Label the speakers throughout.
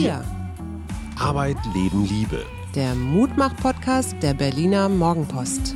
Speaker 1: Wir.
Speaker 2: Arbeit, Leben, Liebe.
Speaker 1: Der Mutmach-Podcast der Berliner Morgenpost.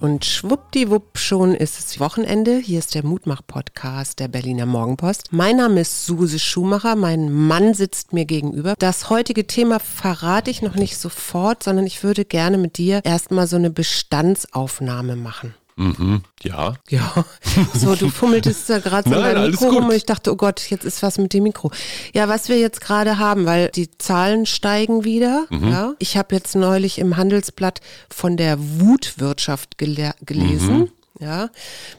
Speaker 1: Und schwuppdiwupp schon ist es Wochenende. Hier ist der Mutmach-Podcast der Berliner Morgenpost. Mein Name ist Suse Schumacher. Mein Mann sitzt mir gegenüber. Das heutige Thema verrate ich noch nicht sofort, sondern ich würde gerne mit dir erstmal so eine Bestandsaufnahme machen.
Speaker 2: Mhm, ja.
Speaker 1: Ja, so du fummeltest da gerade so
Speaker 2: Nein, alles
Speaker 1: Mikro rum und ich dachte, oh Gott, jetzt ist was mit dem Mikro. Ja, was wir jetzt gerade haben, weil die Zahlen steigen wieder.
Speaker 2: Mhm.
Speaker 1: Ja, ich habe jetzt neulich im Handelsblatt von der Wutwirtschaft gele gelesen.
Speaker 2: Mhm.
Speaker 1: Ja,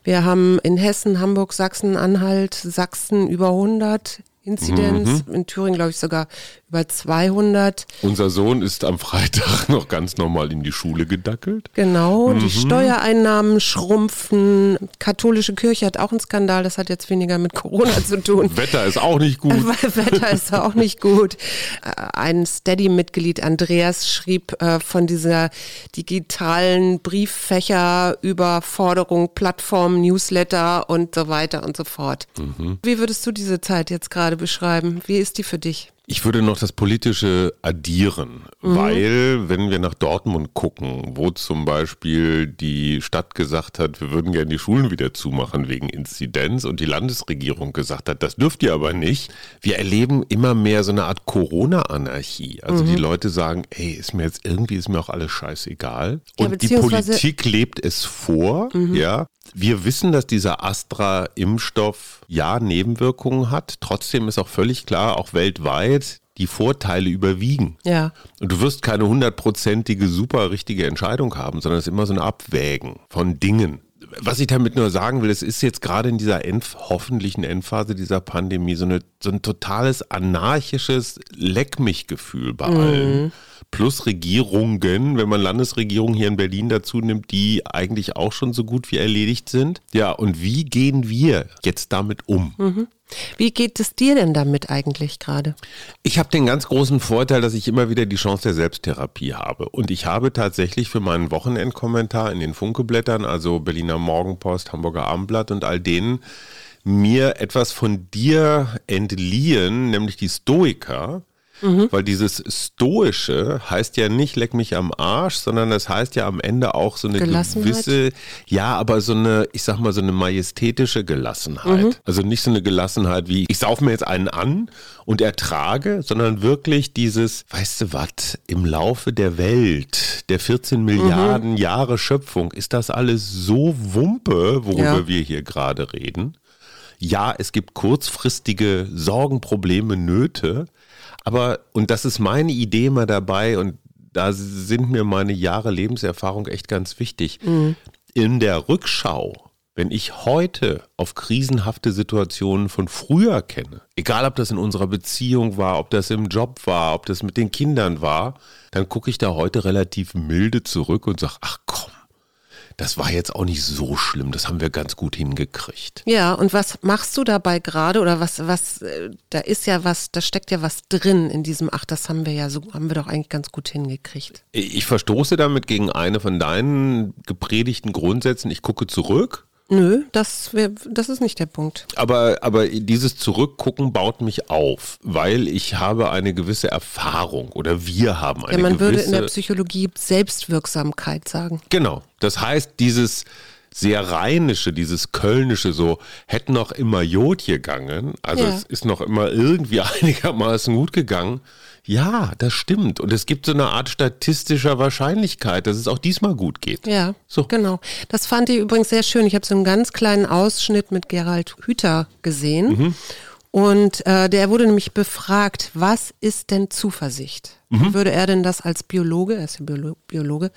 Speaker 1: wir haben in Hessen, Hamburg, Sachsen, Anhalt, Sachsen über 100 Inzidenz,
Speaker 2: Mhm.
Speaker 1: in Thüringen glaube ich sogar über 200.
Speaker 2: Unser Sohn ist am Freitag noch ganz normal in die Schule gedackelt.
Speaker 1: Genau,
Speaker 2: Mhm.
Speaker 1: die Steuereinnahmen schrumpfen. Katholische Kirche hat auch einen Skandal, das hat jetzt weniger mit Corona zu tun.
Speaker 2: Wetter ist auch nicht gut.
Speaker 1: Wetter ist auch nicht gut. Ein Steady-Mitglied, Andreas, schrieb äh, von dieser digitalen Brieffächer-Überforderung, Plattformen, Newsletter und so weiter und so fort.
Speaker 2: Mhm.
Speaker 1: Wie würdest du diese Zeit jetzt gerade beschreiben? Wie ist die für dich?
Speaker 2: Ich würde noch das Politische addieren, weil wenn wir nach Dortmund gucken, wo zum Beispiel die Stadt gesagt hat, wir würden gerne die Schulen wieder zumachen wegen Inzidenz und die Landesregierung gesagt hat, das dürft ihr aber nicht. Wir erleben immer mehr so eine Art Corona-Anarchie. Also die Leute sagen, ey, ist mir jetzt irgendwie, ist mir auch alles scheißegal.
Speaker 1: Ja,
Speaker 2: Und die
Speaker 1: beziehungsweise-
Speaker 2: Politik lebt es vor, ja. Wir wissen, dass dieser Astra-Impfstoff ja Nebenwirkungen hat. Trotzdem ist auch völlig klar, auch weltweit, die Vorteile überwiegen.
Speaker 1: Ja.
Speaker 2: Und du wirst keine hundertprozentige, super richtige Entscheidung haben, sondern es ist immer so ein Abwägen von Dingen. Was ich damit nur sagen will, es ist jetzt gerade in dieser End, hoffentlichen Endphase dieser Pandemie so, eine, so ein totales anarchisches Leck mich Gefühl bei allen. Plus Regierungen, wenn man Landesregierungen hier in Berlin dazu nimmt, die eigentlich auch schon so gut wie erledigt sind. Ja, und wie gehen wir jetzt damit um?
Speaker 1: Wie geht es dir denn damit eigentlich gerade?
Speaker 2: Ich habe den ganz großen Vorteil, dass ich immer wieder die Chance der Selbsttherapie habe. Und ich habe tatsächlich für meinen Wochenendkommentar in den Funkeblättern, also Berliner Morgenpost, Hamburger Abendblatt und all denen, mir etwas von dir entliehen, nämlich die Stoiker. Weil dieses Stoische heißt ja nicht leck mich am Arsch, sondern das heißt ja am Ende auch so eine gewisse, ja, aber so eine, ich sag mal, so eine majestätische Gelassenheit. Also nicht so eine Gelassenheit wie, ich sauf mir jetzt einen an und ertrage, sondern wirklich dieses, weißt du was, im Laufe der Welt, der 14 Milliarden Jahre Schöpfung, ist das alles so Wumpe, worüber
Speaker 1: Ja.
Speaker 2: wir hier gerade reden. Ja, es gibt kurzfristige Sorgen, Probleme, Nöte, aber, und das ist meine Idee immer dabei und da sind mir meine Jahre Lebenserfahrung echt ganz wichtig. In der Rückschau, wenn ich heute auf krisenhafte Situationen von früher kenne, egal ob das in unserer Beziehung war, ob das im Job war, ob das mit den Kindern war, dann gucke ich da heute relativ milde zurück und sage, ach komm, das war jetzt auch nicht so schlimm, das haben wir ganz gut hingekriegt.
Speaker 1: Ja, und was machst du dabei gerade oder was, was, äh, da ist ja was, da steckt ja was drin in diesem, ach, das haben wir ja so, haben wir doch eigentlich ganz gut hingekriegt.
Speaker 2: Ich verstoße damit gegen eine von deinen gepredigten Grundsätzen, ich gucke zurück.
Speaker 1: Nö, das, wär, das ist nicht der Punkt.
Speaker 2: Aber, aber dieses Zurückgucken baut mich auf, weil ich habe eine gewisse Erfahrung oder wir haben eine
Speaker 1: Ja, man würde
Speaker 2: gewisse...
Speaker 1: in der Psychologie Selbstwirksamkeit sagen.
Speaker 2: Genau. Das heißt, dieses sehr rheinische, dieses kölnische, so hätte noch immer Jod gegangen, also
Speaker 1: Ja.
Speaker 2: es ist noch immer irgendwie einigermaßen gut gegangen. Ja, das stimmt. Und es gibt so eine Art statistischer Wahrscheinlichkeit, dass es auch diesmal gut geht.
Speaker 1: Ja,
Speaker 2: So.
Speaker 1: genau. Das fand ich übrigens sehr schön. Ich habe so einen ganz kleinen Ausschnitt mit Gerald Hüther gesehen.
Speaker 2: Mhm.
Speaker 1: Und äh, der wurde nämlich befragt, was ist denn Zuversicht?
Speaker 2: Mhm.
Speaker 1: Wie würde er denn das als Biologe, er ist ja Biolo Biologe,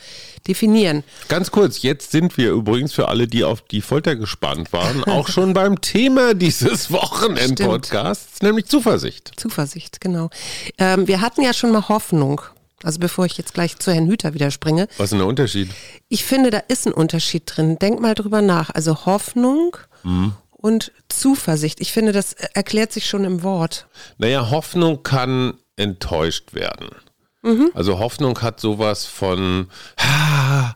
Speaker 1: definieren?
Speaker 2: Ganz kurz, jetzt sind wir übrigens für alle, die auf die Folter gespannt waren, auch schon beim Thema dieses Wochenend-Podcasts, nämlich Zuversicht.
Speaker 1: Zuversicht, genau. Ähm, wir hatten ja schon mal Hoffnung. Also bevor ich jetzt gleich zu Herrn Hüther wieder springe.
Speaker 2: Was ist denn der Unterschied?
Speaker 1: Ich finde, da ist ein Unterschied drin. Denk mal drüber nach. Also Hoffnung und Zuversicht. Ich finde, das erklärt sich schon im Wort.
Speaker 2: Naja, Hoffnung kann enttäuscht werden. Also Hoffnung hat sowas von ah,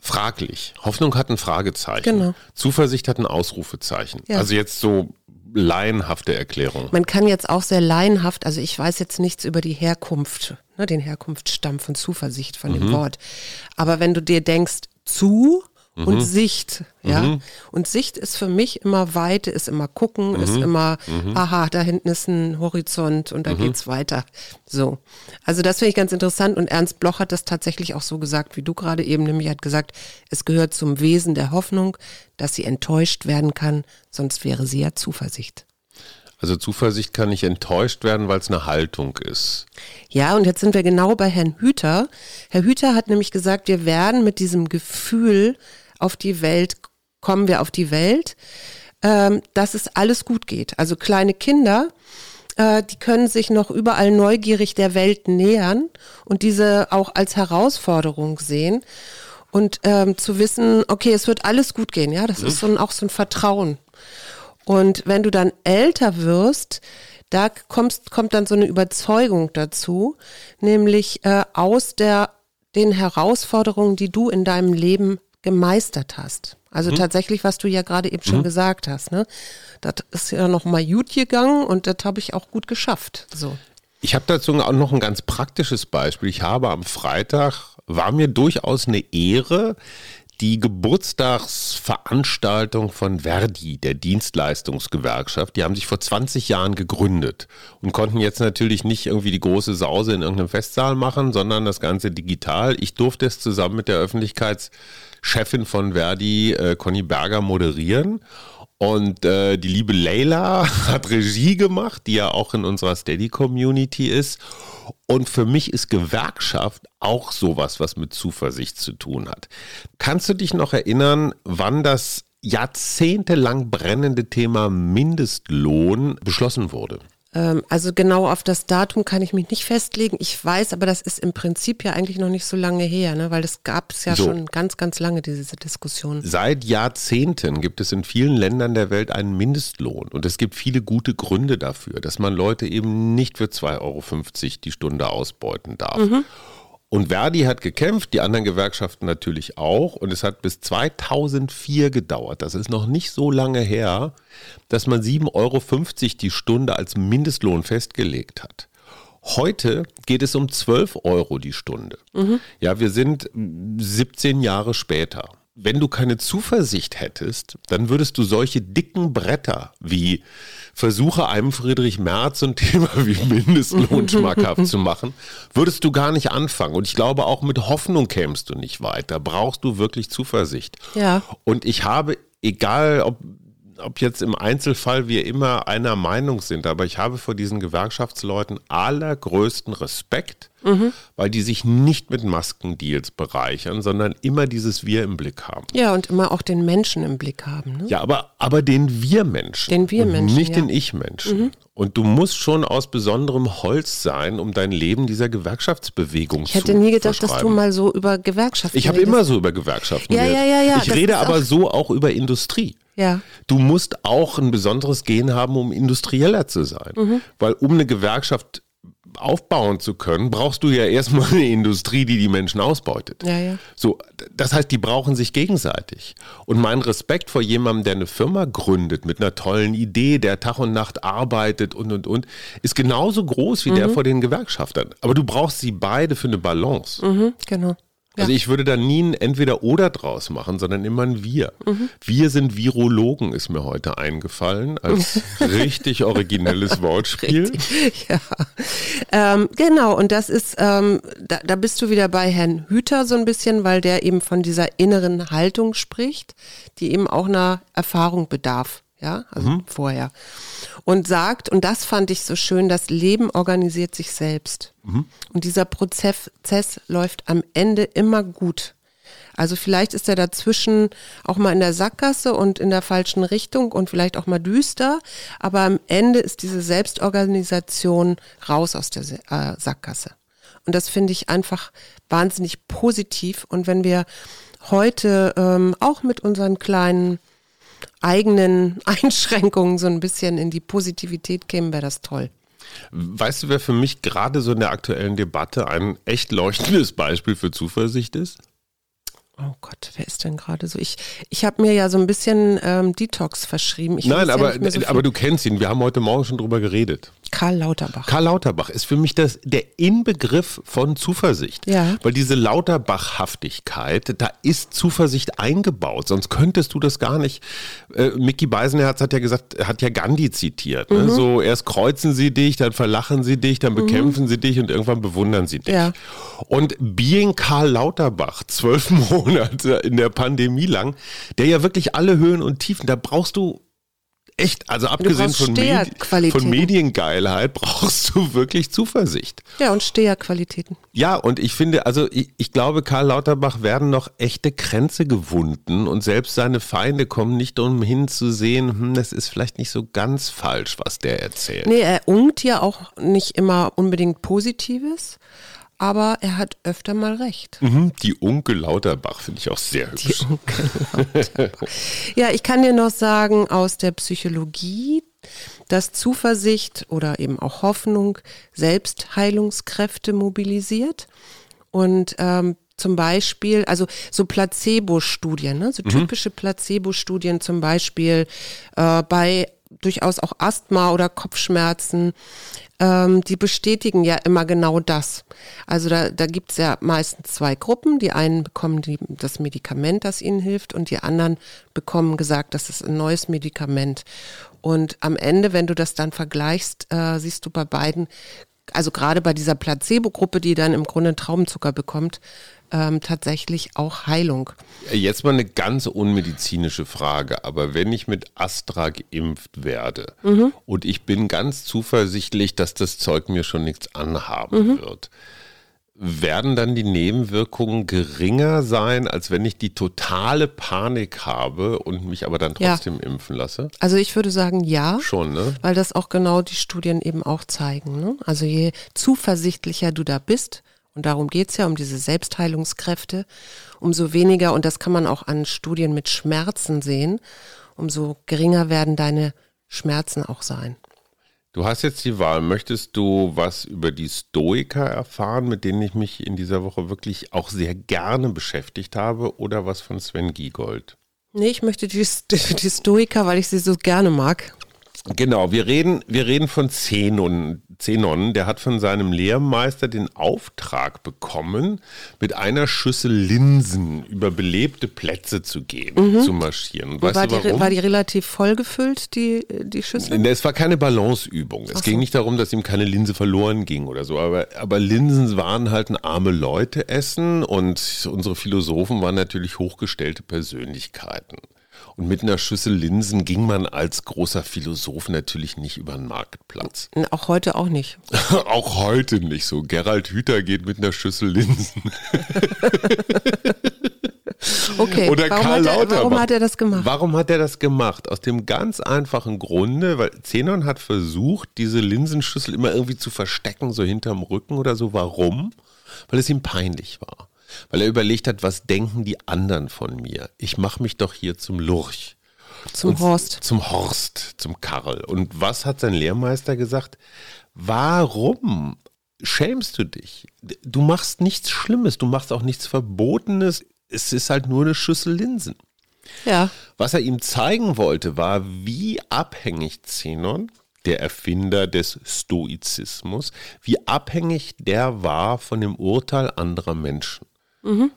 Speaker 2: fraglich. Hoffnung hat ein Fragezeichen.
Speaker 1: Genau.
Speaker 2: Zuversicht hat ein Ausrufezeichen.
Speaker 1: Ja.
Speaker 2: Also jetzt so laienhafte Erklärung.
Speaker 1: Man kann jetzt auch sehr laienhaft, also ich weiß jetzt nichts über die Herkunft, ne, den Herkunftsstamm von Zuversicht, von mhm. dem Wort. Aber wenn du dir denkst, zu mhm. und Sicht, ja. Mhm. Und Sicht ist für mich immer Weite, ist immer gucken, mhm. ist immer, mhm. aha, da hinten ist ein Horizont und da mhm. geht's weiter. So. Also das finde ich ganz interessant und Ernst Bloch hat das tatsächlich auch so gesagt, wie du gerade eben, nämlich hat gesagt, es gehört zum Wesen der Hoffnung, dass sie enttäuscht werden kann, sonst wäre sie ja Zuversicht.
Speaker 2: Also Zuversicht kann nicht enttäuscht werden, weil es eine Haltung ist.
Speaker 1: Ja, und jetzt sind wir genau bei Herrn Hüter. Herr Hüter hat nämlich gesagt, wir werden mit diesem Gefühl auf die Welt, kommen wir auf die Welt, ähm, dass es alles gut geht. Also kleine Kinder, äh, die können sich noch überall neugierig der Welt nähern und diese auch als Herausforderung sehen und ähm, zu wissen, okay, es wird alles gut gehen. Ja, das mhm. ist so ein, auch so ein Vertrauen. Und wenn du dann älter wirst, da kommst, kommt dann so eine Überzeugung dazu, nämlich äh, aus der, den Herausforderungen, die du in deinem Leben gemeistert hast. Also mhm. tatsächlich, was du ja gerade eben schon mhm. gesagt hast, ne? Das ist ja noch mal gut gegangen und das habe ich auch gut geschafft. So.
Speaker 2: Ich habe dazu auch noch ein ganz praktisches Beispiel. Ich habe am Freitag, war mir durchaus eine Ehre, die Geburtstagsveranstaltung von Verdi, der Dienstleistungsgewerkschaft, die haben sich vor 20 Jahren gegründet und konnten jetzt natürlich nicht irgendwie die große Sause in irgendeinem Festsaal machen, sondern das Ganze digital. Ich durfte es zusammen mit der Öffentlichkeitschefin von Verdi, äh, Conny Berger, moderieren. Und äh, die liebe Leila hat Regie gemacht, die ja auch in unserer Steady-Community ist. Und für mich ist Gewerkschaft auch sowas, was mit Zuversicht zu tun hat. Kannst du dich noch erinnern, wann das jahrzehntelang brennende Thema Mindestlohn beschlossen wurde?
Speaker 1: Ähm, also genau auf das Datum kann ich mich nicht festlegen. Ich weiß, aber das ist im Prinzip ja eigentlich noch nicht so lange her, ne? weil das gab es ja so. schon ganz, ganz lange, diese Diskussion.
Speaker 2: Seit Jahrzehnten gibt es in vielen Ländern der Welt einen Mindestlohn und es gibt viele gute Gründe dafür, dass man Leute eben nicht für 2,50 Euro die Stunde ausbeuten darf. Mhm. Und Verdi hat gekämpft, die anderen Gewerkschaften natürlich auch. Und es hat bis 2004 gedauert. Das ist noch nicht so lange her, dass man 7,50 Euro die Stunde als Mindestlohn festgelegt hat. Heute geht es um 12 Euro die Stunde. Mhm. Ja, wir sind 17 Jahre später wenn du keine Zuversicht hättest, dann würdest du solche dicken Bretter wie versuche einem Friedrich Merz ein Thema wie Mindestlohn schmackhaft zu machen, würdest du gar nicht anfangen. Und ich glaube, auch mit Hoffnung kämst du nicht weiter. Brauchst du wirklich Zuversicht.
Speaker 1: Ja.
Speaker 2: Und ich habe, egal ob ob jetzt im Einzelfall wir immer einer Meinung sind, aber ich habe vor diesen Gewerkschaftsleuten allergrößten Respekt, mhm. weil die sich nicht mit Maskendeals bereichern, sondern immer dieses Wir im Blick haben.
Speaker 1: Ja, und immer auch den Menschen im Blick haben. Ne?
Speaker 2: Ja, aber, aber den Wir-Menschen.
Speaker 1: Den Wir-Menschen.
Speaker 2: Nicht
Speaker 1: ja.
Speaker 2: den Ich-Menschen. Mhm. Und du musst schon aus besonderem Holz sein, um dein Leben dieser Gewerkschaftsbewegung zu
Speaker 1: Ich hätte nie gedacht, dass du mal so über Gewerkschaften
Speaker 2: Ich habe immer so über Gewerkschaften
Speaker 1: ja, ja, ja, ja.
Speaker 2: Ich rede aber so auch über Industrie.
Speaker 1: Ja.
Speaker 2: Du musst auch ein besonderes Gen haben, um industrieller zu sein. Mhm. Weil um eine Gewerkschaft aufbauen zu können, brauchst du ja erstmal eine Industrie, die die Menschen ausbeutet.
Speaker 1: Ja, ja.
Speaker 2: So, das heißt, die brauchen sich gegenseitig. Und mein Respekt vor jemandem, der eine Firma gründet mit einer tollen Idee, der Tag und Nacht arbeitet und und und, ist genauso groß wie mhm. der vor den Gewerkschaftern. Aber du brauchst sie beide für eine Balance.
Speaker 1: Mhm, genau.
Speaker 2: Also ich würde da nie ein Entweder-Oder draus machen, sondern immer ein Wir. Mhm. Wir sind Virologen, ist mir heute eingefallen, als richtig originelles Wortspiel.
Speaker 1: Richtig, ja. Ähm, genau, und das ist, ähm, da, da bist du wieder bei Herrn Hüter so ein bisschen, weil der eben von dieser inneren Haltung spricht, die eben auch einer Erfahrung bedarf ja, also mhm. vorher. Und sagt, und das fand ich so schön, das Leben organisiert sich selbst. Mhm. Und dieser Prozess, Prozess läuft am Ende immer gut. Also vielleicht ist er dazwischen auch mal in der Sackgasse und in der falschen Richtung und vielleicht auch mal düster, aber am Ende ist diese Selbstorganisation raus aus der äh, Sackgasse. Und das finde ich einfach wahnsinnig positiv. Und wenn wir heute ähm, auch mit unseren kleinen eigenen Einschränkungen so ein bisschen in die Positivität kämen, wäre das toll.
Speaker 2: Weißt du, wer für mich gerade so in der aktuellen Debatte ein echt leuchtendes Beispiel für Zuversicht ist?
Speaker 1: Oh Gott, wer ist denn gerade so? Ich, ich habe mir ja so ein bisschen ähm, Detox verschrieben. Ich
Speaker 2: Nein,
Speaker 1: ja
Speaker 2: aber,
Speaker 1: mehr so
Speaker 2: aber du kennst ihn. Wir haben heute Morgen schon drüber geredet.
Speaker 1: Karl Lauterbach.
Speaker 2: Karl Lauterbach ist für mich das, der Inbegriff von Zuversicht.
Speaker 1: Ja.
Speaker 2: Weil diese Lauterbachhaftigkeit, da ist Zuversicht eingebaut. Sonst könntest du das gar nicht. Äh, Mickey Beisenherz hat ja gesagt, hat ja Gandhi zitiert.
Speaker 1: Mhm.
Speaker 2: Ne? So, erst kreuzen sie dich, dann verlachen sie dich, dann bekämpfen sie dich und irgendwann bewundern sie dich.
Speaker 1: Ja.
Speaker 2: Und Being Karl Lauterbach, zwölf Monate in der Pandemie lang, der ja wirklich alle Höhen und Tiefen, da brauchst du echt, also abgesehen von, Medi von Mediengeilheit, brauchst du wirklich Zuversicht.
Speaker 1: Ja, und Steherqualitäten.
Speaker 2: Ja, und ich finde, also ich, ich glaube, Karl Lauterbach werden noch echte Kränze gewunden und selbst seine Feinde kommen nicht umhin zu sehen, hm, das ist vielleicht nicht so ganz falsch, was der erzählt.
Speaker 1: Nee, er ungt ja auch nicht immer unbedingt Positives, aber er hat öfter mal recht.
Speaker 2: Mhm, die Unke Lauterbach finde ich auch sehr hübsch.
Speaker 1: Ja, ich kann dir noch sagen aus der Psychologie, dass Zuversicht oder eben auch Hoffnung Selbstheilungskräfte mobilisiert. Und ähm, zum Beispiel, also so Placebo-Studien, ne? so typische Placebo-Studien zum Beispiel äh, bei durchaus auch Asthma oder Kopfschmerzen, ähm, die bestätigen ja immer genau das. Also da, da gibt's ja meistens zwei Gruppen. Die einen bekommen die, das Medikament, das ihnen hilft, und die anderen bekommen gesagt, das ist ein neues Medikament. Und am Ende, wenn du das dann vergleichst, äh, siehst du bei beiden, also gerade bei dieser Placebo-Gruppe, die dann im Grunde Traubenzucker bekommt, ähm, tatsächlich auch Heilung.
Speaker 2: Jetzt mal eine ganz unmedizinische Frage, aber wenn ich mit Astra geimpft werde und ich bin ganz zuversichtlich, dass das Zeug mir schon nichts anhaben wird, werden dann die Nebenwirkungen geringer sein, als wenn ich die totale Panik habe und mich aber dann
Speaker 1: Ja.
Speaker 2: trotzdem impfen lasse?
Speaker 1: Also ich würde sagen, ja.
Speaker 2: Schon, ne?
Speaker 1: Weil das auch genau die Studien eben auch zeigen. Ne? Also je zuversichtlicher du da bist, und darum geht's ja, um diese Selbstheilungskräfte, umso weniger, und das kann man auch an Studien mit Schmerzen sehen, umso geringer werden deine Schmerzen auch sein.
Speaker 2: Du hast jetzt die Wahl. Möchtest du was über die Stoiker erfahren, mit denen ich mich in dieser Woche wirklich auch sehr gerne beschäftigt habe, oder was von Sven Giegold?
Speaker 1: Nee, ich möchte die, die Stoiker, weil ich sie so gerne mag.
Speaker 2: Genau, wir reden, wir reden von Zenon. Zenon, der hat von seinem Lehrmeister den Auftrag bekommen, mit einer Schüssel Linsen über belebte Plätze zu gehen, zu marschieren. Weißt
Speaker 1: war,
Speaker 2: du
Speaker 1: die, war die relativ voll gefüllt, die, die Schüssel?
Speaker 2: Es war keine Balanceübung. Es
Speaker 1: Ach
Speaker 2: ging
Speaker 1: so.
Speaker 2: nicht darum, dass ihm keine Linse verloren ging oder so. Aber, aber Linsen waren halt ein arme Leute essen und unsere Philosophen waren natürlich hochgestellte Persönlichkeiten. Und mit einer Schüssel Linsen ging man als großer Philosoph natürlich nicht über den Marktplatz.
Speaker 1: Auch heute auch nicht.
Speaker 2: Auch heute nicht so. Gerald Hüther geht mit einer Schüssel Linsen.
Speaker 1: Okay,
Speaker 2: Oder
Speaker 1: warum,
Speaker 2: Karl
Speaker 1: hat er,
Speaker 2: Lauterbach.
Speaker 1: warum hat er das gemacht?
Speaker 2: Warum hat er das gemacht? Aus dem ganz einfachen Grunde, weil Zenon hat versucht, diese Linsenschüssel immer irgendwie zu verstecken, so hinterm Rücken oder so. Warum? Weil es ihm peinlich war. Weil er überlegt hat, was denken die anderen von mir? Ich mache mich doch hier zum Lurch.
Speaker 1: Zum
Speaker 2: Und-
Speaker 1: Horst.
Speaker 2: Zum Horst, zum Karl. Und was hat sein Lehrmeister gesagt? Warum schämst du dich? Du machst nichts Schlimmes, du machst auch nichts Verbotenes. Es ist halt nur eine Schüssel Linsen.
Speaker 1: Ja.
Speaker 2: Was er ihm zeigen wollte, war, wie abhängig Zenon, der Erfinder des Stoizismus, wie abhängig der war von dem Urteil anderer Menschen.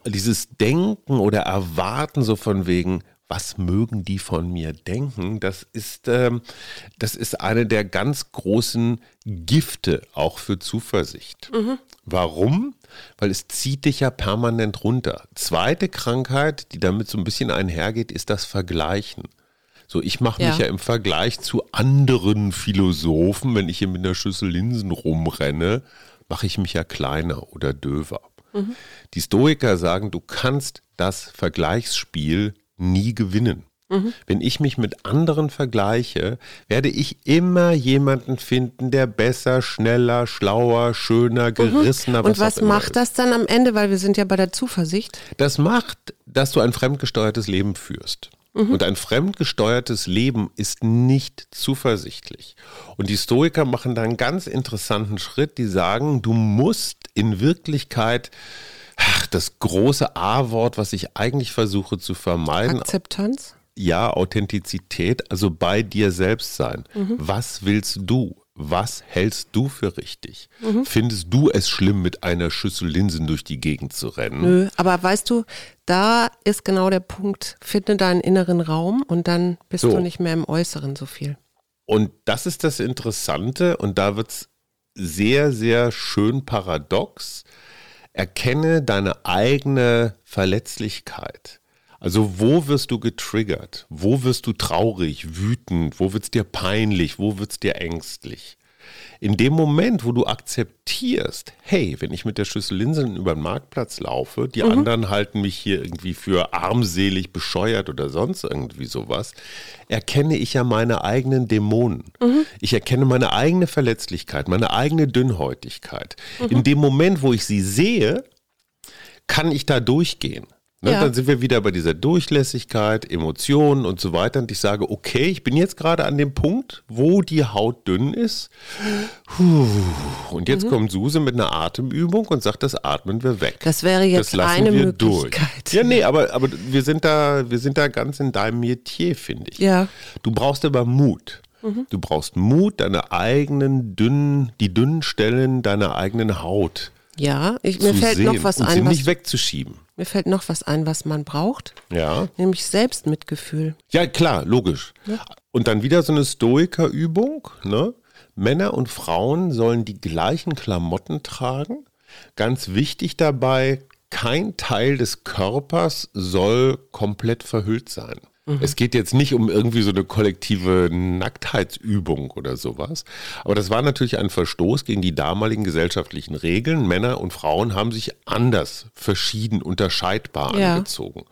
Speaker 2: Dieses Denken oder Erwarten so von wegen, was mögen die von mir denken, das ist, ähm, das ist eine der ganz großen Gifte auch für Zuversicht. Warum? Weil es zieht dich ja permanent runter. Zweite Krankheit, die damit so ein bisschen einhergeht, ist das Vergleichen. So, ich mache mich
Speaker 1: Ja.
Speaker 2: ja im Vergleich zu anderen Philosophen, wenn ich hier mit einer Schüssel Linsen rumrenne, mache ich mich ja kleiner oder döver. Die Stoiker sagen, du kannst das Vergleichsspiel nie gewinnen. Wenn ich mich mit anderen vergleiche, werde ich immer jemanden finden, der besser, schneller, schlauer, schöner, gerissener,
Speaker 1: Und was
Speaker 2: immer
Speaker 1: macht das dann am Ende? Weil wir sind ja bei der Zuversicht.
Speaker 2: Das macht, dass du ein fremdgesteuertes Leben führst. Und ein fremdgesteuertes Leben ist nicht zuversichtlich. Und die Stoiker machen da einen ganz interessanten Schritt, die sagen, du musst in Wirklichkeit ach, das große A-Wort, was ich eigentlich versuche zu vermeiden.
Speaker 1: Akzeptanz?
Speaker 2: Ja, Authentizität, also bei dir selbst sein. Was willst du? Was hältst du für richtig? Findest du es schlimm, mit einer Schüssel Linsen durch die Gegend zu rennen?
Speaker 1: Nö, aber weißt du, da ist genau der Punkt, finde deinen inneren Raum und dann bist
Speaker 2: So.
Speaker 1: du nicht mehr im Äußeren so viel.
Speaker 2: Und das ist das Interessante und da wird es sehr, sehr schön paradox. Erkenne deine eigene Verletzlichkeit. Also wo wirst du getriggert? Wo wirst du traurig, wütend? Wo wird es dir peinlich? Wo wird es dir ängstlich? In dem Moment, wo du akzeptierst, hey, wenn ich mit der Schüssel Linsen über den Marktplatz laufe, die anderen halten mich hier irgendwie für armselig, bescheuert oder sonst irgendwie sowas, erkenne ich ja meine eigenen Dämonen. Ich erkenne meine eigene Verletzlichkeit, meine eigene Dünnhäutigkeit. In dem Moment, wo ich sie sehe, kann ich da durchgehen. Ne,
Speaker 1: Ja.
Speaker 2: Dann sind wir wieder bei dieser Durchlässigkeit, Emotionen und so weiter. Und ich sage, okay, ich bin jetzt gerade an dem Punkt, wo die Haut dünn ist. Und jetzt kommt Suse mit einer Atemübung und sagt, das atmen wir weg.
Speaker 1: Das wäre jetzt
Speaker 2: Das
Speaker 1: eine
Speaker 2: wir
Speaker 1: Möglichkeit.
Speaker 2: Durch. Ja, nee, aber, aber wir, sind da, wir sind da ganz in deinem Metier, finde ich.
Speaker 1: Ja.
Speaker 2: Du brauchst aber Mut. Du brauchst Mut, deine eigenen dünnen, die dünnen Stellen deiner eigenen Haut
Speaker 1: Ja, ich, mir fällt
Speaker 2: sehen
Speaker 1: noch was
Speaker 2: und sie
Speaker 1: ein, was,
Speaker 2: nicht wegzuschieben.
Speaker 1: mir fällt noch was ein, was man braucht,
Speaker 2: Ja.
Speaker 1: nämlich Selbstmitgefühl.
Speaker 2: Ja, klar, logisch. Und dann wieder so eine Stoikerübung. Ne? Männer und Frauen sollen die gleichen Klamotten tragen. Ganz wichtig dabei, kein Teil des Körpers soll komplett verhüllt sein. Es geht jetzt nicht um irgendwie so eine kollektive Nacktheitsübung oder sowas. Aber das war natürlich ein Verstoß gegen die damaligen gesellschaftlichen Regeln. Männer und Frauen haben sich anders, verschieden, unterscheidbar
Speaker 1: Ja.
Speaker 2: angezogen.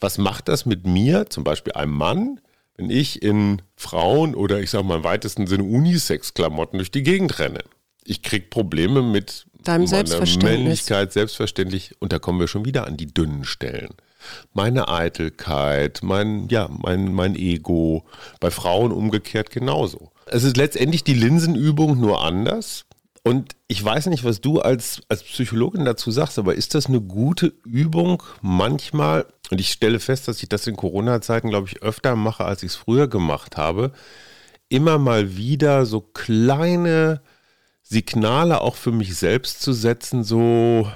Speaker 2: Was macht das mit mir, zum Beispiel einem Mann, wenn ich in Frauen oder ich sage mal im weitesten Sinne Unisex-Klamotten durch die Gegend renne? Ich krieg Probleme mit
Speaker 1: Deinem
Speaker 2: meiner
Speaker 1: Selbstverständnis.
Speaker 2: Männlichkeit, selbstverständlich. Und da kommen wir schon wieder an die dünnen Stellen. Meine Eitelkeit, mein, ja, mein, mein Ego. Bei Frauen umgekehrt genauso. Es ist letztendlich die Linsenübung nur anders. Und ich weiß nicht, was du als, als Psychologin dazu sagst, aber ist das eine gute Übung manchmal? Und ich stelle fest, dass ich das in Corona-Zeiten, glaube ich, öfter mache, als ich es früher gemacht habe. Immer mal wieder so kleine Signale auch für mich selbst zu setzen, so,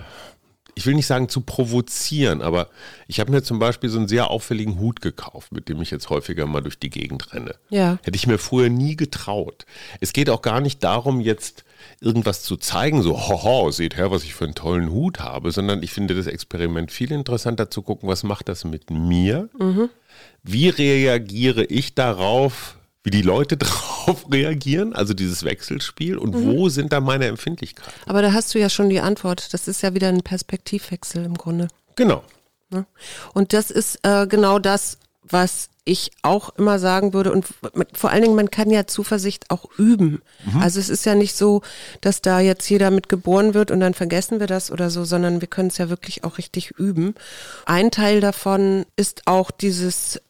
Speaker 2: ich will nicht sagen zu provozieren, aber ich habe mir zum Beispiel so einen sehr auffälligen Hut gekauft, mit dem ich jetzt häufiger mal durch die Gegend renne.
Speaker 1: Ja.
Speaker 2: Hätte ich mir früher nie getraut. Es geht auch gar nicht darum, jetzt irgendwas zu zeigen, so, hoho, seht her, was ich für einen tollen Hut habe, sondern ich finde das Experiment viel interessanter zu gucken, was macht das mit mir? Wie reagiere ich darauf, wie die Leute drauf reagieren, also dieses Wechselspiel und wo sind da meine Empfindlichkeiten?
Speaker 1: Aber da hast du ja schon die Antwort. Das ist ja wieder ein Perspektivwechsel im Grunde.
Speaker 2: Genau.
Speaker 1: Ne? Und das ist äh, genau das, was ich auch immer sagen würde. Und vor allen Dingen, man kann ja Zuversicht auch üben. Also es ist ja nicht so, dass da jetzt jeder mit geboren wird und dann vergessen wir das oder so, sondern wir können es ja wirklich auch richtig üben. Ein Teil davon ist auch dieses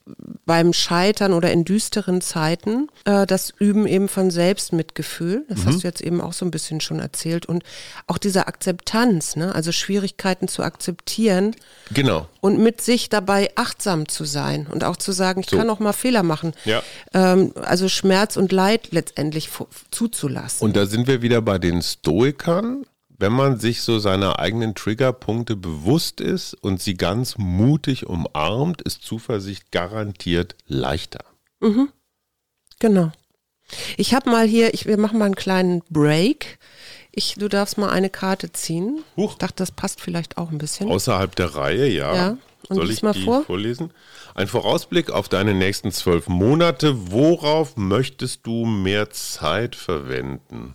Speaker 1: beim Scheitern oder in düsteren Zeiten, äh, das Üben eben von Selbstmitgefühl. Das hast du jetzt eben auch so ein bisschen schon erzählt. Und auch diese Akzeptanz, ne? also Schwierigkeiten zu akzeptieren
Speaker 2: Genau.
Speaker 1: und mit sich dabei achtsam zu sein und auch zu sagen, ich
Speaker 2: So.
Speaker 1: kann auch mal Fehler machen.
Speaker 2: Ja.
Speaker 1: Ähm, also Schmerz und Leid letztendlich zuzulassen.
Speaker 2: Und da sind wir wieder bei den Stoikern. Wenn man sich so seiner eigenen Triggerpunkte bewusst ist und sie ganz mutig umarmt, ist Zuversicht garantiert leichter.
Speaker 1: Genau. Ich habe mal hier, ich, wir machen mal einen kleinen Break. Ich, du darfst mal eine Karte ziehen.
Speaker 2: Huch.
Speaker 1: Ich dachte, das passt vielleicht auch ein bisschen.
Speaker 2: Außerhalb der Reihe, ja.
Speaker 1: Ja. Und
Speaker 2: Soll ich
Speaker 1: mal
Speaker 2: die
Speaker 1: vor?
Speaker 2: vorlesen? Ein Vorausblick auf deine nächsten zwölf Monate. Worauf möchtest du mehr Zeit verwenden?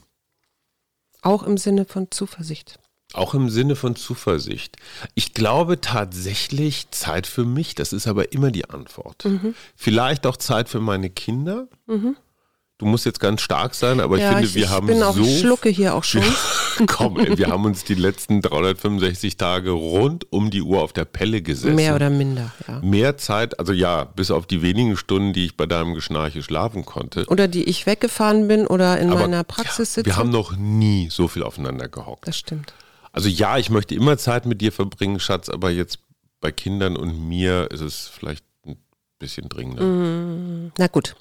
Speaker 1: Auch im Sinne von Zuversicht.
Speaker 2: Auch im Sinne von Zuversicht. Ich glaube tatsächlich Zeit für mich, das ist aber immer die Antwort.
Speaker 1: Mhm.
Speaker 2: Vielleicht auch Zeit für meine Kinder. Du musst jetzt ganz stark sein, aber
Speaker 1: ja,
Speaker 2: ich finde,
Speaker 1: ich,
Speaker 2: wir
Speaker 1: ich
Speaker 2: haben
Speaker 1: bin auch,
Speaker 2: so
Speaker 1: schlucke hier auch schon.
Speaker 2: Komm, ey, wir haben uns die letzten 365 Tage rund um die Uhr auf der Pelle gesessen.
Speaker 1: Mehr oder minder, ja.
Speaker 2: Mehr Zeit, also ja, bis auf die wenigen Stunden, die ich bei deinem Geschnarche schlafen konnte.
Speaker 1: Oder die ich weggefahren bin oder in
Speaker 2: Aber
Speaker 1: meiner Praxis sitze.
Speaker 2: wir haben noch nie so viel aufeinander gehockt.
Speaker 1: das stimmt.
Speaker 2: Also ja, ich möchte immer Zeit mit dir verbringen, Schatz, aber jetzt bei Kindern und mir ist es vielleicht bisschen dringender.
Speaker 1: Mm, na gut.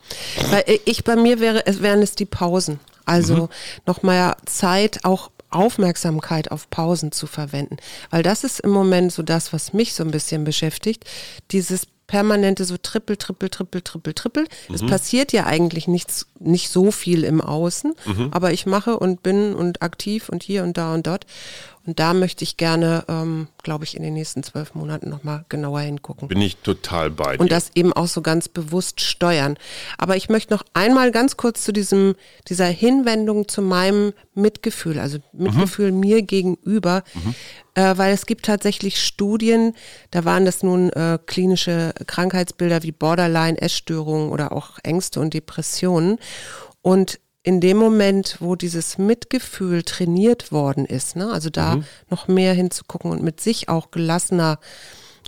Speaker 1: Weil ich bei mir wäre, es wären es die Pausen. Also mhm. noch mal Zeit, auch Aufmerksamkeit auf Pausen zu verwenden. Weil das ist im Moment so das, was mich so ein bisschen beschäftigt. Dieses permanente so trippel, trippel, trippel, trippel, trippel. Mhm. Es passiert ja eigentlich nichts, nicht so viel im Außen, mhm. aber ich mache und bin und aktiv und hier und da und dort. Und da möchte ich gerne, ähm, glaube ich, in den nächsten zwölf Monaten nochmal genauer hingucken.
Speaker 2: Bin ich total bei dir.
Speaker 1: Und das eben auch so ganz bewusst steuern. Aber ich möchte noch einmal ganz kurz zu diesem, dieser Hinwendung zu meinem Mitgefühl, also Mitgefühl mhm. mir gegenüber, mhm. äh, weil es gibt tatsächlich Studien, da waren das nun äh, klinische Krankheitsbilder wie Borderline, Essstörungen oder auch Ängste und Depressionen. Und in dem Moment, wo dieses Mitgefühl trainiert worden ist, ne, also da mhm. noch mehr hinzugucken und mit sich auch gelassener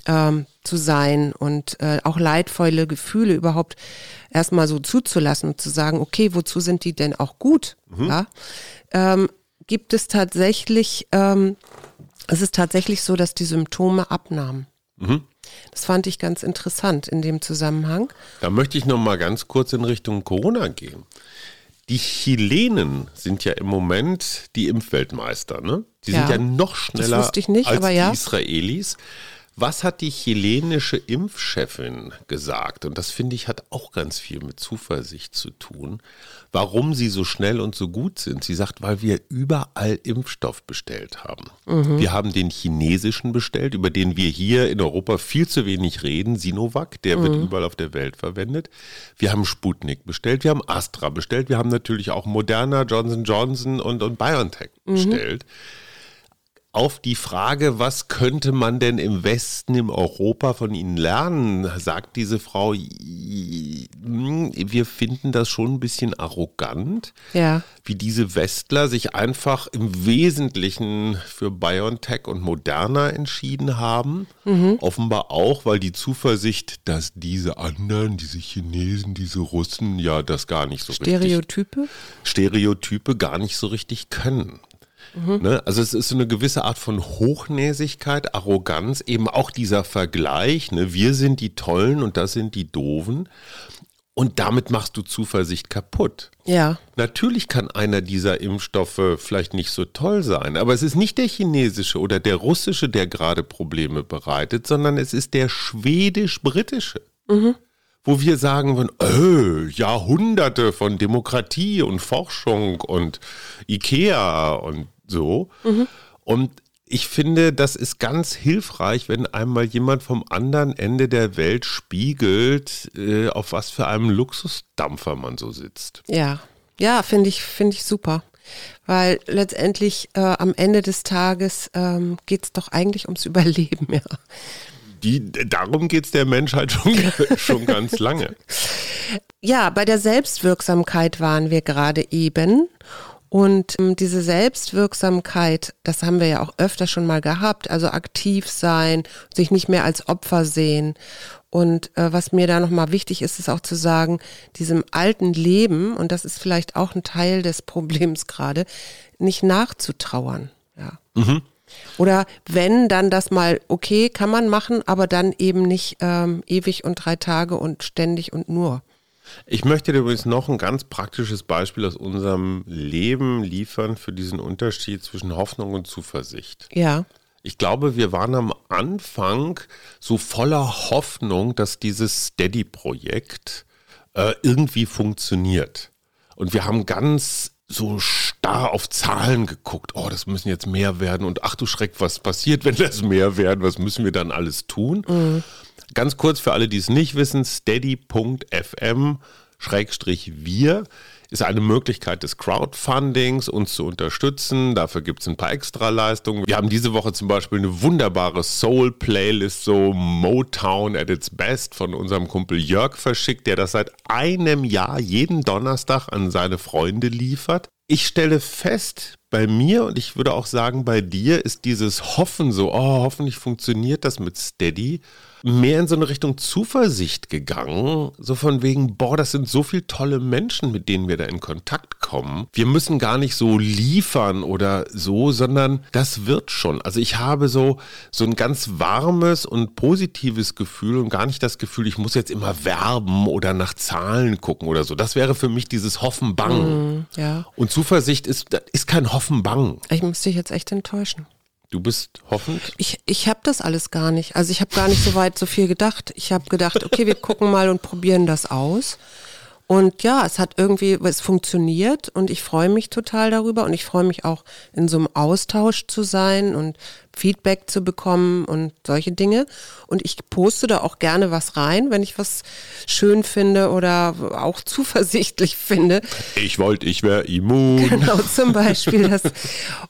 Speaker 1: ähm, zu sein und äh, auch leidvolle Gefühle überhaupt erstmal so zuzulassen und zu sagen, okay, wozu sind die denn auch gut? Mhm. Ja? Ähm, gibt es tatsächlich, ähm, es ist tatsächlich so, dass die Symptome abnahmen. Mhm. Das fand ich ganz interessant in dem Zusammenhang.
Speaker 2: Da möchte ich noch mal ganz kurz in Richtung Corona gehen. Die Chilenen sind ja im Moment die Impfweltmeister, ne? Die ja, sind ja noch schneller
Speaker 1: nicht,
Speaker 2: als
Speaker 1: ja.
Speaker 2: die Israelis. Was hat die chilenische Impfchefin gesagt? Und das finde ich hat auch ganz viel mit Zuversicht zu tun. Warum sie so schnell und so gut sind? Sie sagt, weil wir überall Impfstoff bestellt haben. Mhm. Wir haben den chinesischen bestellt, über den wir hier in Europa viel zu wenig reden. Sinovac, der mhm. wird überall auf der Welt verwendet. Wir haben Sputnik bestellt, wir haben Astra bestellt, wir haben natürlich auch Moderna, Johnson Johnson und, und BioNTech mhm. Auf die Frage, was könnte man denn im Westen, im Europa von ihnen lernen, sagt diese Frau, wir finden das schon ein bisschen arrogant,
Speaker 1: ja.
Speaker 2: wie diese Westler sich einfach im Wesentlichen für BioNTech und Moderna entschieden haben. Mhm. Offenbar auch, weil die Zuversicht, dass diese anderen, diese Chinesen, diese Russen, ja das gar nicht so
Speaker 1: Stereotype?
Speaker 2: richtig. Stereotype gar nicht so richtig können. Mhm. Ne? Also es ist so eine gewisse Art von Hochnäsigkeit, Arroganz, eben auch dieser Vergleich. Ne? Wir sind die Tollen und das sind die Doofen. Und damit machst du Zuversicht kaputt.
Speaker 1: Ja.
Speaker 2: Natürlich kann einer dieser Impfstoffe vielleicht nicht so toll sein, aber es ist nicht der chinesische oder der russische, der gerade Probleme bereitet, sondern es ist der schwedisch-britische. Mhm. Wo wir sagen würden, äh, Jahrhunderte von Demokratie und Forschung und Ikea und so. Mhm. Und ich finde, das ist ganz hilfreich, wenn einmal jemand vom anderen Ende der Welt spiegelt, äh, auf was für einem Luxusdampfer man so sitzt.
Speaker 1: Ja, ja, finde ich, finde ich super. Weil letztendlich äh, am Ende des Tages ähm, geht es doch eigentlich ums Überleben, ja.
Speaker 2: Die, darum geht es der Menschheit schon, schon ganz lange.
Speaker 1: Ja, bei der Selbstwirksamkeit waren wir gerade eben. Und ähm, diese Selbstwirksamkeit, das haben wir ja auch öfter schon mal gehabt, also aktiv sein, sich nicht mehr als Opfer sehen. Und äh, was mir da nochmal wichtig ist, ist auch zu sagen, diesem alten Leben, und das ist vielleicht auch ein Teil des Problems gerade, nicht nachzutrauern. Ja. Mhm. Oder wenn, dann das mal, okay, kann man machen, aber dann eben nicht ähm, ewig und drei Tage und ständig und nur.
Speaker 2: Ich möchte dir übrigens noch ein ganz praktisches Beispiel aus unserem Leben liefern für diesen Unterschied zwischen Hoffnung und Zuversicht.
Speaker 1: Ja.
Speaker 2: Ich glaube, wir waren am Anfang so voller Hoffnung, dass dieses Steady-Projekt äh, irgendwie funktioniert. Und wir haben ganz so starr auf Zahlen geguckt. Oh, das müssen jetzt mehr werden. Und ach du Schreck, was passiert, wenn das mehr werden? Was müssen wir dann alles tun? Mhm. Ganz kurz für alle, die es nicht wissen, steady.fm Schrägstrich wir ist eine Möglichkeit des Crowdfundings, uns zu unterstützen. Dafür gibt es ein paar Extraleistungen. Wir haben diese Woche zum Beispiel eine wunderbare Soul-Playlist, so Motown at its best von unserem Kumpel Jörg verschickt, der das seit einem Jahr jeden Donnerstag an seine Freunde liefert. ich stelle fest, bei mir und ich würde auch sagen, bei dir ist dieses Hoffen so, oh, hoffentlich funktioniert das mit Steady, mehr in so eine Richtung Zuversicht gegangen. So von wegen, boah, das sind so viele tolle Menschen, mit denen wir da in Kontakt kommen. Wir müssen gar nicht so liefern oder so, sondern das wird schon. Also ich habe so, so ein ganz warmes und positives Gefühl und gar nicht das Gefühl, ich muss jetzt immer werben oder nach Zahlen gucken oder so. Das wäre für mich dieses Hoffen-Bang.
Speaker 1: Mm, ja.
Speaker 2: Und Zuversicht ist, ist kein Hoffen-Bang.
Speaker 1: Ich muss dich jetzt echt enttäuschen.
Speaker 2: Du bist hoffend?
Speaker 1: Ich, ich habe das alles gar nicht. Also ich habe gar nicht so weit so viel gedacht. Ich habe gedacht, okay, wir gucken mal und probieren das aus. Und ja, es hat irgendwie, es funktioniert und ich freue mich total darüber und ich freue mich auch in so einem Austausch zu sein und Feedback zu bekommen und solche Dinge. Und ich poste da auch gerne was rein, wenn ich was schön finde oder auch zuversichtlich finde.
Speaker 2: Ich wollte, ich wäre immun.
Speaker 1: Genau, zum Beispiel das.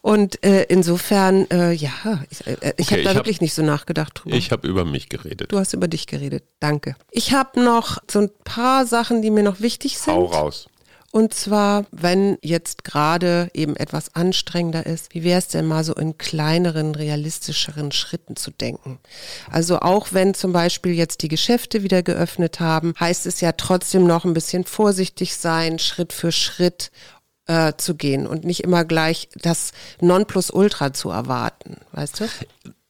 Speaker 1: Und äh, insofern, äh, ja, ich, äh, ich okay, habe da wirklich hab, nicht so nachgedacht
Speaker 2: drüber. Ich habe über mich geredet.
Speaker 1: Du hast über dich geredet, danke. Ich habe noch so ein paar Sachen, die mir noch wichtig sind.
Speaker 2: Hau raus.
Speaker 1: Und zwar, wenn jetzt gerade eben etwas anstrengender ist, wie wäre es denn mal so in kleineren, realistischeren Schritten zu denken? Also auch wenn zum Beispiel jetzt die Geschäfte wieder geöffnet haben, heißt es ja trotzdem noch ein bisschen vorsichtig sein, Schritt für Schritt äh, zu gehen und nicht immer gleich das Nonplusultra zu erwarten, weißt du?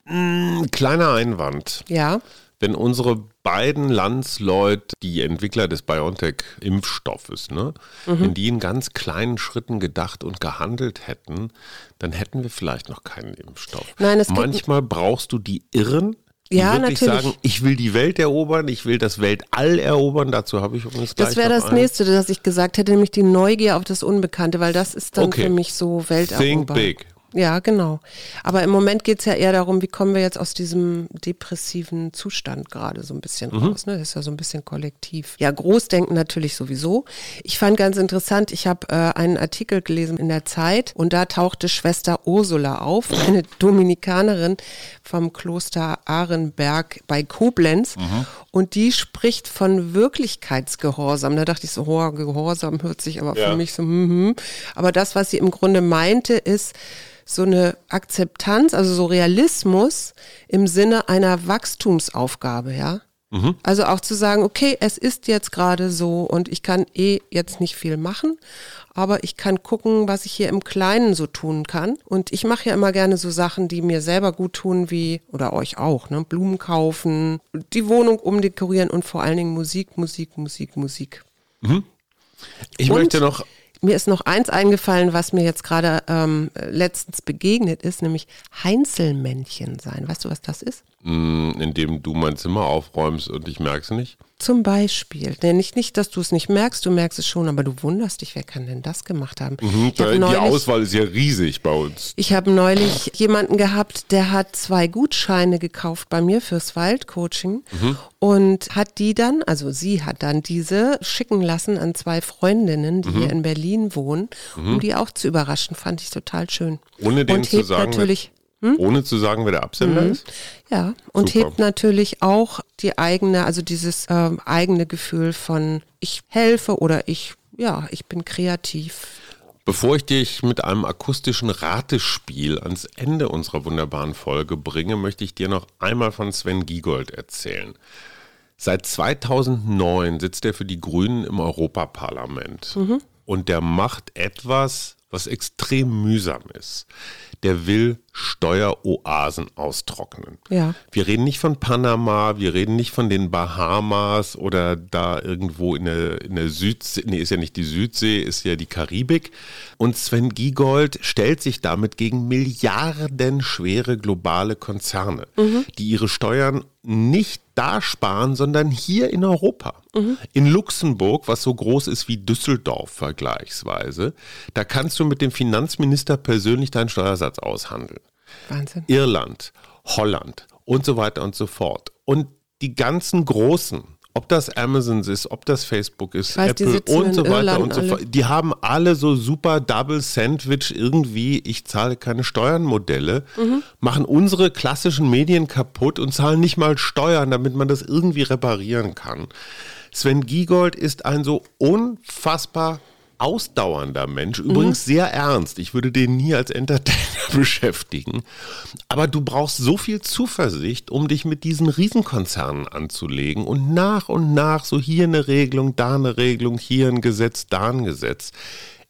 Speaker 2: Mm, kleiner Einwand.
Speaker 1: Ja.
Speaker 2: Wenn unsere beiden Landsleute, die Entwickler des BioNTech-Impfstoffes, ne, mhm. wenn die in ganz kleinen Schritten gedacht und gehandelt hätten, dann hätten wir vielleicht noch keinen Impfstoff.
Speaker 1: Nein, es
Speaker 2: Manchmal brauchst du die Irren, die
Speaker 1: ja,
Speaker 2: wirklich
Speaker 1: natürlich.
Speaker 2: sagen, ich will die Welt erobern, ich will das Weltall erobern. Dazu habe ich übrigens
Speaker 1: Das wäre das
Speaker 2: einen.
Speaker 1: nächste, das ich gesagt hätte, nämlich die Neugier auf das Unbekannte, weil das ist dann
Speaker 2: Okay.
Speaker 1: für mich so Welterober.
Speaker 2: Think big.
Speaker 1: Ja, genau. Aber im Moment geht's ja eher darum, wie kommen wir jetzt aus diesem depressiven Zustand gerade so ein bisschen
Speaker 2: Mhm.
Speaker 1: raus. Ne? Das ist ja so ein bisschen kollektiv. Ja, Großdenken natürlich sowieso. Ich fand ganz interessant, ich habe äh, einen Artikel gelesen in der Zeit und da tauchte Schwester Ursula auf, eine Dominikanerin vom Kloster Ahrenberg bei Koblenz.
Speaker 2: Mhm.
Speaker 1: Und die spricht von Wirklichkeitsgehorsam. Da dachte ich so, oh, Gehorsam hört sich aber
Speaker 2: Ja.
Speaker 1: für mich so, mhm. aber das, was sie im Grunde meinte, ist, so eine Akzeptanz, also so Realismus im Sinne einer Wachstumsaufgabe, ja. Also auch zu sagen, okay, es ist jetzt gerade so und ich kann eh jetzt nicht viel machen, aber ich kann gucken, was ich hier im Kleinen so tun kann. Und ich mache ja immer gerne so Sachen, die mir selber gut tun, wie, oder euch auch, ne? Blumen kaufen, die Wohnung umdekorieren und vor allen Dingen Musik, Musik, Musik, Musik.
Speaker 2: Ich
Speaker 1: Und-
Speaker 2: möchte noch
Speaker 1: Mir ist noch eins eingefallen, was mir jetzt gerade ähm, letztens begegnet ist, nämlich Heinzelmännchen sein. Weißt du, was das ist?
Speaker 2: Mh, indem du mein Zimmer aufräumst und ich merke es nicht.
Speaker 1: Zum Beispiel. Nee, nicht, nicht, dass du es nicht merkst, du merkst es schon, aber du wunderst dich, wer kann denn das gemacht haben?
Speaker 2: Mhm,
Speaker 1: hab
Speaker 2: die
Speaker 1: neulich-
Speaker 2: Auswahl ist ja riesig bei uns.
Speaker 1: Ich habe neulich jemanden gehabt, der hat zwei Gutscheine gekauft bei mir fürs Waldcoaching und hat die dann, also sie hat dann diese schicken lassen an zwei Freundinnen, die hier in Berlin wohnen, um die auch zu überraschen. Fand ich total schön.
Speaker 2: Ohne denen
Speaker 1: und
Speaker 2: zu sagen,
Speaker 1: natürlich,
Speaker 2: Ohne zu sagen, wer der Absender ist.
Speaker 1: ja, und
Speaker 2: Super.
Speaker 1: hebt natürlich auch die eigene, also dieses ähm, eigene Gefühl von ich helfe oder ich, ja, ich bin kreativ.
Speaker 2: Bevor ich dich mit einem akustischen Ratespiel ans Ende unserer wunderbaren Folge bringe, möchte ich dir noch einmal von Sven Giegold erzählen. Seit 2009 sitzt er für die Grünen im Europaparlament. Und der macht etwas, was extrem mühsam ist. Der will Steueroasen austrocknen.
Speaker 1: Ja.
Speaker 2: Wir reden nicht von Panama, wir reden nicht von den Bahamas oder da irgendwo in der, in der Südsee, nee, ist ja nicht die Südsee, ist ja die Karibik. Und Sven Giegold stellt sich damit gegen milliardenschwere globale Konzerne, die ihre Steuern nicht da sparen, sondern hier in Europa. In Luxemburg, was so groß ist wie Düsseldorf vergleichsweise, da kannst du mit dem Finanzminister persönlich deinen Steuersatz aushandeln.
Speaker 1: Wahnsinn.
Speaker 2: Irland, Holland und so weiter und so fort. Und die ganzen Großen, ob das Amazon ist, ob das Facebook ist,
Speaker 1: weiß,
Speaker 2: Apple und so weiter
Speaker 1: Irland
Speaker 2: und so fort, die haben alle so super Double Sandwich irgendwie, ich zahle keine Steuernmodelle,
Speaker 1: Mhm.
Speaker 2: machen unsere klassischen Medien kaputt und zahlen nicht mal Steuern, damit man das irgendwie reparieren kann. Sven Giegold ist ein so unfassbar ausdauernder Mensch, übrigens sehr ernst. Ich würde den nie als Entertainer beschäftigen. Aber du brauchst so viel Zuversicht, um dich mit diesen Riesenkonzernen anzulegen und nach und nach so hier eine Regelung, da eine Regelung, hier ein Gesetz, da ein Gesetz.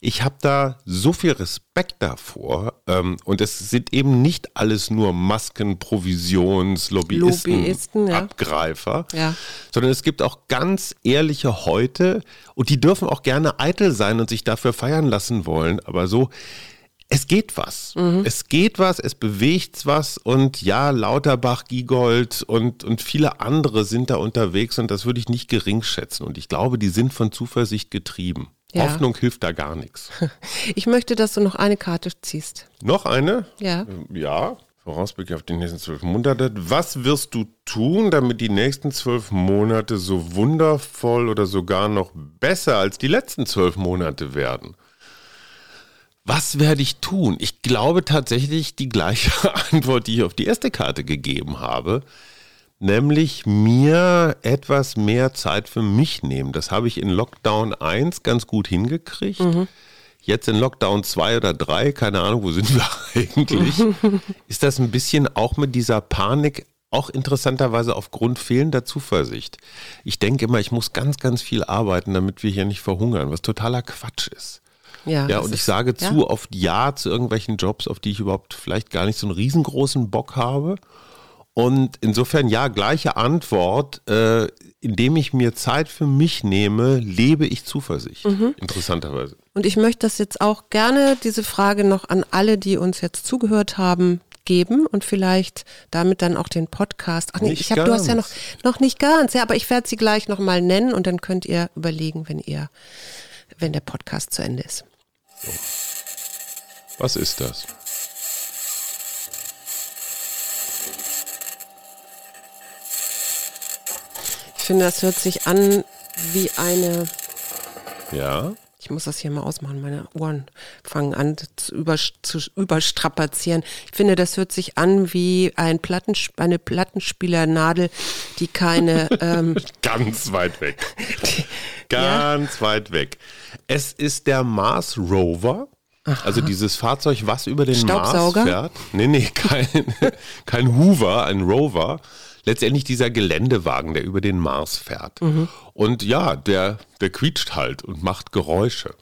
Speaker 2: Ich habe da so viel Respekt davor ähm, und es sind eben nicht alles nur Masken, Provisions, Lobbyisten, Lobbyisten ja. Abgreifer, ja. sondern es gibt auch ganz ehrliche Häute und die dürfen auch gerne eitel sein und sich dafür feiern lassen wollen, aber so es geht was. Mhm. Es geht was, es bewegt was und ja, Lauterbach, Giegold und, und viele andere sind da unterwegs und das würde ich nicht gering schätzen. Und ich glaube, die sind von Zuversicht getrieben. Ja. Hoffnung hilft da gar nichts.
Speaker 1: Ich möchte, dass du noch eine Karte ziehst.
Speaker 2: Noch eine?
Speaker 1: Ja.
Speaker 2: Ähm, ja. Vorausblick auf die nächsten zwölf Monate. Was wirst du tun, damit die nächsten zwölf Monate so wundervoll oder sogar noch besser als die letzten zwölf Monate werden? Was werde ich tun? Ich glaube tatsächlich die gleiche Antwort, die ich auf die erste Karte gegeben habe nämlich mir etwas mehr Zeit für mich nehmen. Das habe ich in Lockdown 1 ganz gut hingekriegt. Mhm. Jetzt in Lockdown 2 oder 3, keine Ahnung, wo sind wir eigentlich, ist das ein bisschen auch mit dieser Panik auch interessanterweise aufgrund fehlender Zuversicht. Ich denke immer, ich muss ganz, ganz viel arbeiten, damit wir hier nicht verhungern, was totaler Quatsch ist. Ja, ja und ich ist, sage zu ja. oft Ja zu irgendwelchen Jobs, auf die ich überhaupt vielleicht gar nicht so einen riesengroßen Bock habe. Und insofern ja, gleiche Antwort. Äh, indem ich mir Zeit für mich nehme, lebe ich Zuversicht. Mhm. Interessanterweise.
Speaker 1: Und ich möchte das jetzt auch gerne, diese Frage noch an alle, die uns jetzt zugehört haben, geben und vielleicht damit dann auch den Podcast. Ach nee, nicht ich hab, du hast ja noch, noch nicht ganz, ja, aber ich werde sie gleich nochmal nennen und dann könnt ihr überlegen, wenn ihr, wenn der Podcast zu Ende ist. So.
Speaker 2: Was ist das?
Speaker 1: Finde, das hört sich an wie eine.
Speaker 2: Ja.
Speaker 1: Ich muss das hier mal ausmachen. Meine Ohren fangen an zu, über, zu überstrapazieren. Ich finde, das hört sich an wie ein Plattensp eine Plattenspielernadel, die keine. Ähm
Speaker 2: Ganz weit weg. Ganz ja? weit weg. Es ist der Mars Rover. Aha. Also dieses Fahrzeug, was über den Mars fährt. Nee, nee, kein, kein Hoover, ein Rover letztendlich dieser Geländewagen, der über den Mars fährt. Mhm. Und ja, der, der quietscht halt und macht Geräusche.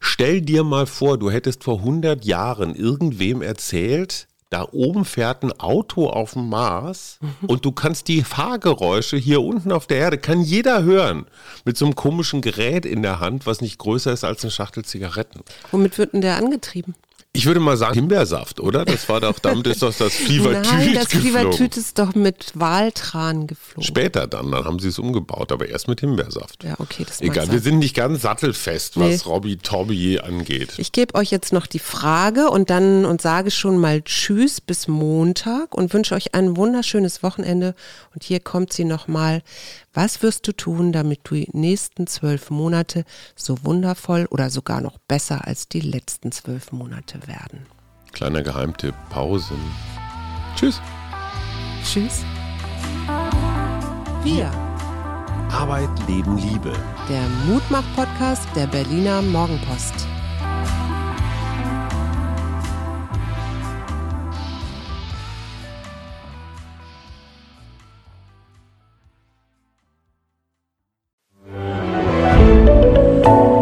Speaker 2: Stell dir mal vor, du hättest vor 100 Jahren irgendwem erzählt, da oben fährt ein Auto auf dem Mars mhm. und du kannst die Fahrgeräusche hier unten auf der Erde, kann jeder hören, mit so einem komischen Gerät in der Hand, was nicht größer ist als eine Schachtel Zigaretten.
Speaker 1: Womit wird denn der angetrieben?
Speaker 2: Ich würde mal sagen Himbeersaft, oder? Das war doch, damit ist doch das Flivertüt Nein, das
Speaker 1: Flivertüt ist doch mit Waltran geflogen.
Speaker 2: Später dann, dann haben sie es umgebaut, aber erst mit Himbeersaft.
Speaker 1: Ja, okay, das
Speaker 2: Egal, wir sind nicht ganz sattelfest, was nee. Robby Tobby angeht.
Speaker 1: Ich gebe euch jetzt noch die Frage und dann und sage schon mal Tschüss bis Montag und wünsche euch ein wunderschönes Wochenende. Und hier kommt sie nochmal. Was wirst du tun, damit du die nächsten zwölf Monate so wundervoll oder sogar noch besser als die letzten zwölf Monate werden?
Speaker 2: Kleiner Geheimtipp, Pausen. Tschüss.
Speaker 1: Tschüss. Wir.
Speaker 2: Arbeit, Leben, Liebe.
Speaker 1: Der Mutmach-Podcast der Berliner Morgenpost.